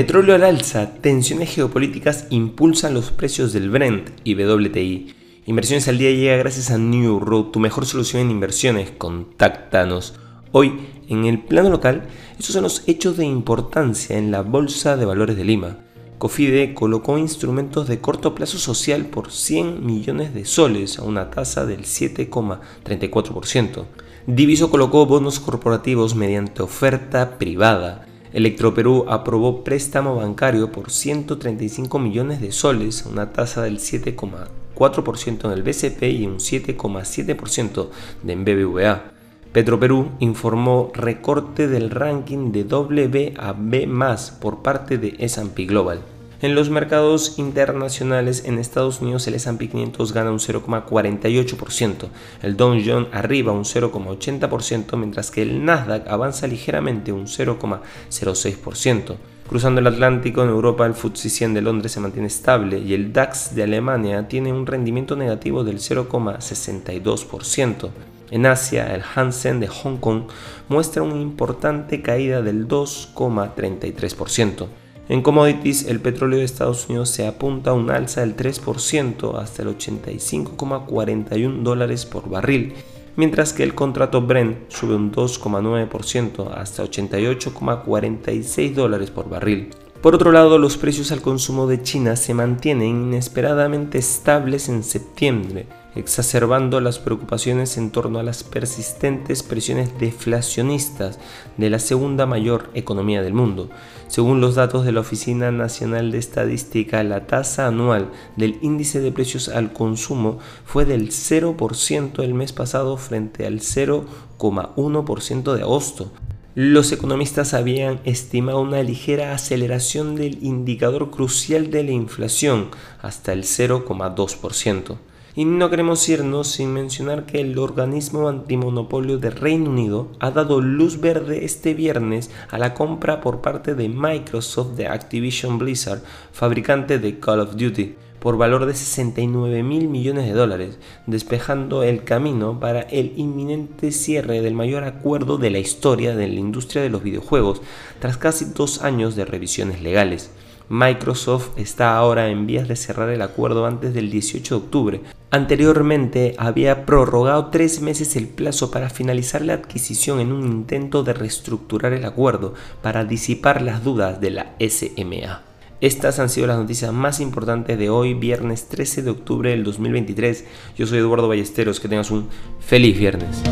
Petróleo al alza, tensiones geopolíticas impulsan los precios del Brent y WTI. Inversiones al día llega gracias a New Road, tu mejor solución en inversiones. Contáctanos. Hoy, en el plano local, estos son los hechos de importancia en la Bolsa de Valores de Lima. Cofide colocó instrumentos de corto plazo social por 100 millones de soles a una tasa del 7,34%. Diviso colocó bonos corporativos mediante oferta privada. Electroperú aprobó préstamo bancario por 135 millones de soles una tasa del 7,4% en el BCP y un 7,7% de en BBVA. Petroperú informó recorte del ranking de W a B por parte de S&P Global. En los mercados internacionales en Estados Unidos el S&P 500 gana un 0,48%, el Dow Jones arriba un 0,80%, mientras que el Nasdaq avanza ligeramente un 0,06%. Cruzando el Atlántico, en Europa el FTSE 100 de Londres se mantiene estable y el DAX de Alemania tiene un rendimiento negativo del 0,62%. En Asia, el Hansen de Hong Kong muestra una importante caída del 2,33%. En commodities, el petróleo de Estados Unidos se apunta a un alza del 3% hasta el 85,41 dólares por barril, mientras que el contrato Brent sube un 2,9% hasta 88,46 dólares por barril. Por otro lado, los precios al consumo de China se mantienen inesperadamente estables en septiembre, exacerbando las preocupaciones en torno a las persistentes presiones deflacionistas de la segunda mayor economía del mundo. Según los datos de la Oficina Nacional de Estadística, la tasa anual del índice de precios al consumo fue del 0% el mes pasado frente al 0,1% de agosto. Los economistas habían estimado una ligera aceleración del indicador crucial de la inflación hasta el 0,2%. Y no queremos irnos sin mencionar que el organismo antimonopolio de Reino Unido ha dado luz verde este viernes a la compra por parte de Microsoft de Activision Blizzard, fabricante de Call of Duty, por valor de 69 mil millones de dólares, despejando el camino para el inminente cierre del mayor acuerdo de la historia de la industria de los videojuegos, tras casi dos años de revisiones legales. Microsoft está ahora en vías de cerrar el acuerdo antes del 18 de octubre. Anteriormente había prorrogado tres meses el plazo para finalizar la adquisición en un intento de reestructurar el acuerdo para disipar las dudas de la SMA. Estas han sido las noticias más importantes de hoy, viernes 13 de octubre del 2023. Yo soy Eduardo Ballesteros, que tengas un feliz viernes.